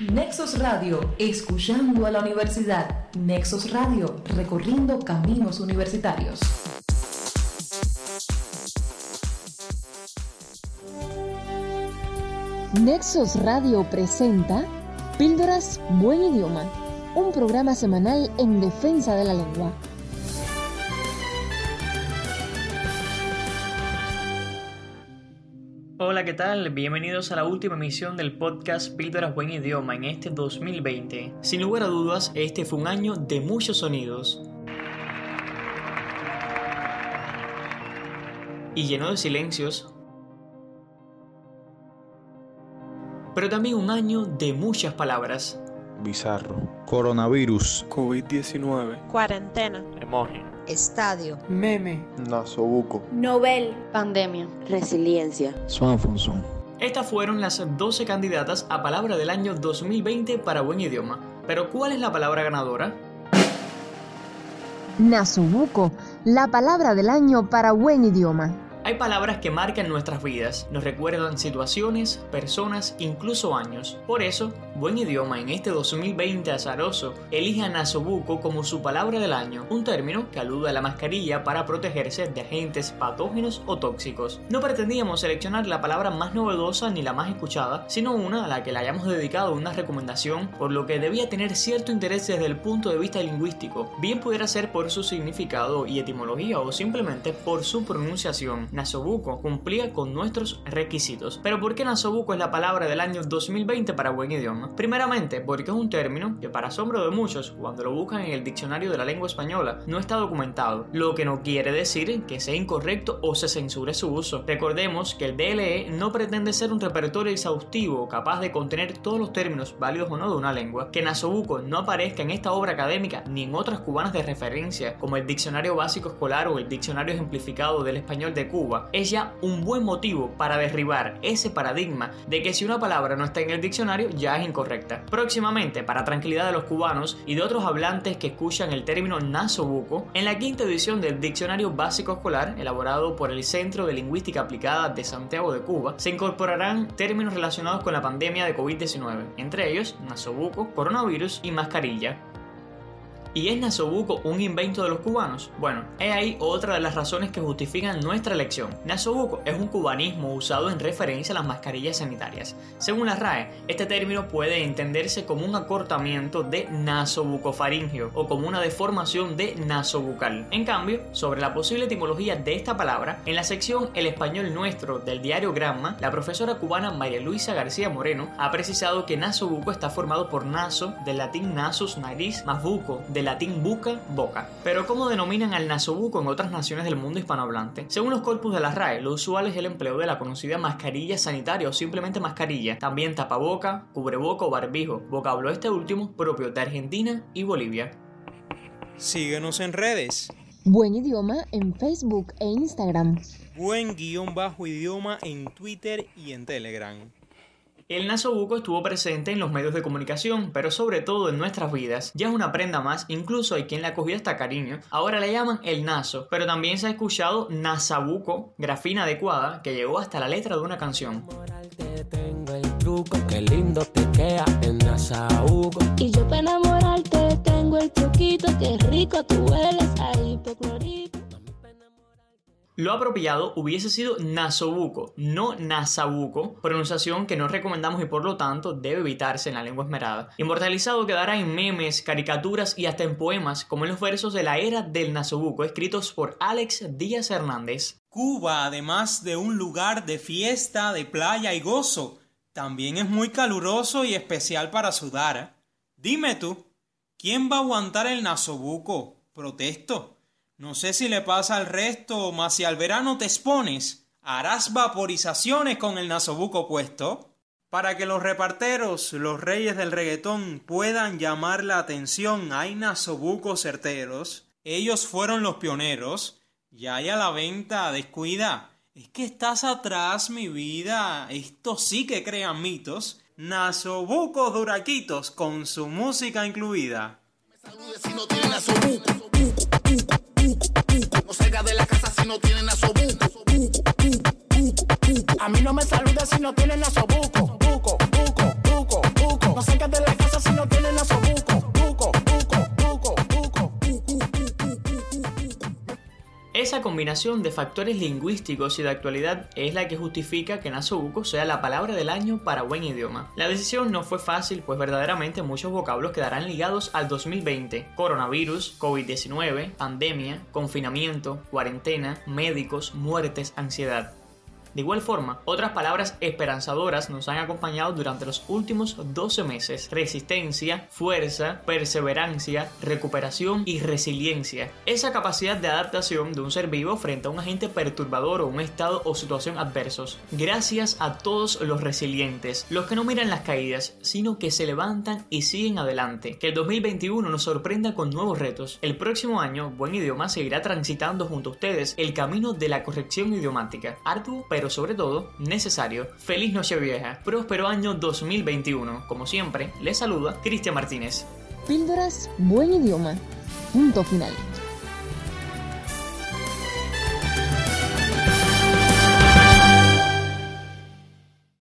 Nexos Radio, escuchando a la universidad. Nexos Radio, recorriendo caminos universitarios. Nexos Radio presenta Píldoras Buen Idioma, un programa semanal en defensa de la lengua. Hola, ¿qué tal? Bienvenidos a la última emisión del podcast Píldoras Buen Idioma en este 2020. Sin lugar a dudas, este fue un año de muchos sonidos. Y lleno de silencios. Pero también un año de muchas palabras. Bizarro. Coronavirus. COVID-19. Cuarentena. Emoji. Estadio. Meme. Nasobuco. Novel. Pandemia. Resiliencia. Swanfonson. Estas fueron las 12 candidatas a palabra del año 2020 para buen idioma. Pero ¿cuál es la palabra ganadora? Nasobuco, la palabra del año para buen idioma. Hay palabras que marcan nuestras vidas, nos recuerdan situaciones, personas, incluso años. Por eso, Buen Idioma en este 2020 azaroso elige a nasobuco como su palabra del año, un término que alude a la mascarilla para protegerse de agentes patógenos o tóxicos. No pretendíamos seleccionar la palabra más novedosa ni la más escuchada, sino una a la que le hayamos dedicado una recomendación, por lo que debía tener cierto interés desde el punto de vista lingüístico, bien pudiera ser por su significado y etimología o simplemente por su pronunciación. Nasobuco cumplía con nuestros requisitos. Pero ¿por qué Nasobuco es la palabra del año 2020 para buen idioma? Primeramente, porque es un término que para asombro de muchos, cuando lo buscan en el diccionario de la lengua española, no está documentado, lo que no quiere decir que sea incorrecto o se censure su uso. Recordemos que el DLE no pretende ser un repertorio exhaustivo capaz de contener todos los términos válidos o no de una lengua. Que Nasobuco no aparezca en esta obra académica ni en otras cubanas de referencia, como el Diccionario Básico Escolar o el Diccionario Ejemplificado del Español de Cuba, es ya un buen motivo para derribar ese paradigma de que si una palabra no está en el diccionario ya es incorrecta. Próximamente, para tranquilidad de los cubanos y de otros hablantes que escuchan el término nasobuco, en la quinta edición del Diccionario Básico Escolar, elaborado por el Centro de Lingüística Aplicada de Santiago de Cuba, se incorporarán términos relacionados con la pandemia de COVID-19, entre ellos nasobuco, coronavirus y mascarilla. ¿Y es Nasobuco un invento de los cubanos? Bueno, he ahí otra de las razones que justifican nuestra elección. Nasobuco es un cubanismo usado en referencia a las mascarillas sanitarias. Según la RAE, este término puede entenderse como un acortamiento de nasobucofaringio o como una deformación de nasobucal. En cambio, sobre la posible etimología de esta palabra, en la sección El español nuestro del diario Gramma, la profesora cubana María Luisa García Moreno ha precisado que nasobuco está formado por naso, del latín nasus, nariz, más buco, del latín buca, boca. Pero ¿cómo denominan al nasobuco en otras naciones del mundo hispanohablante? Según los corpus de la RAE, lo usual es el empleo de la conocida mascarilla sanitaria o simplemente mascarilla, también tapaboca, cubreboca o barbijo, vocablo este último propio de Argentina y Bolivia. Síguenos en redes. Buen idioma en Facebook e Instagram. Buen guion bajo idioma en Twitter y en Telegram. El nasobuco estuvo presente en los medios de comunicación, pero sobre todo en nuestras vidas. Ya es una prenda más, incluso hay quien le ha cogido hasta cariño. Ahora le llaman el naso, pero también se ha escuchado nasabuco, grafina adecuada, que llegó hasta la letra de una canción. Y yo enamorarte tengo el truquito, rico tú hueles a hipoclorito. Lo apropiado hubiese sido nasobuco, no nasabuco, pronunciación que no recomendamos y por lo tanto debe evitarse en la lengua esmerada. Inmortalizado quedará en memes, caricaturas y hasta en poemas, como en los versos de la era del nasobuco, escritos por Alex Díaz Hernández. Cuba, además de un lugar de fiesta, de playa y gozo, también es muy caluroso y especial para sudar. Dime tú, ¿quién va a aguantar el nasobuco? Protesto. No sé si le pasa al resto, mas si al verano te expones, harás vaporizaciones con el nasobuco puesto. Para que los reparteros, los reyes del reggaetón, puedan llamar la atención, hay nasobucos certeros. Ellos fueron los pioneros. Ya hay a la venta, descuida. Es que estás atrás, mi vida. Esto sí que crean mitos. Nasobucos duraquitos con su música incluida. No salga de la casa si no tienen nasobuco. A mí no me saluda si no tienen nasobuco. Buco, combinación de factores lingüísticos y de actualidad es la que justifica que Nasobuco sea la palabra del año para buen idioma. La decisión no fue fácil, pues verdaderamente muchos vocablos quedarán ligados al 2020. Coronavirus, COVID-19, pandemia, confinamiento, cuarentena, médicos, muertes, ansiedad. De igual forma, otras palabras esperanzadoras nos han acompañado durante los últimos 12 meses. Resistencia, fuerza, perseverancia, recuperación y resiliencia. Esa capacidad de adaptación de un ser vivo frente a un agente perturbador o un estado o situación adversos. Gracias a todos los resilientes, los que no miran las caídas, sino que se levantan y siguen adelante. Que el 2021 nos sorprenda con nuevos retos. El próximo año, Buen Idioma seguirá transitando junto a ustedes el camino de la corrección idiomática. Arduo, pero sobre todo necesario. Feliz Noche Vieja, próspero año 2021. Como siempre, les saluda Cristian Martínez. Píldoras Buen Idioma. Punto final.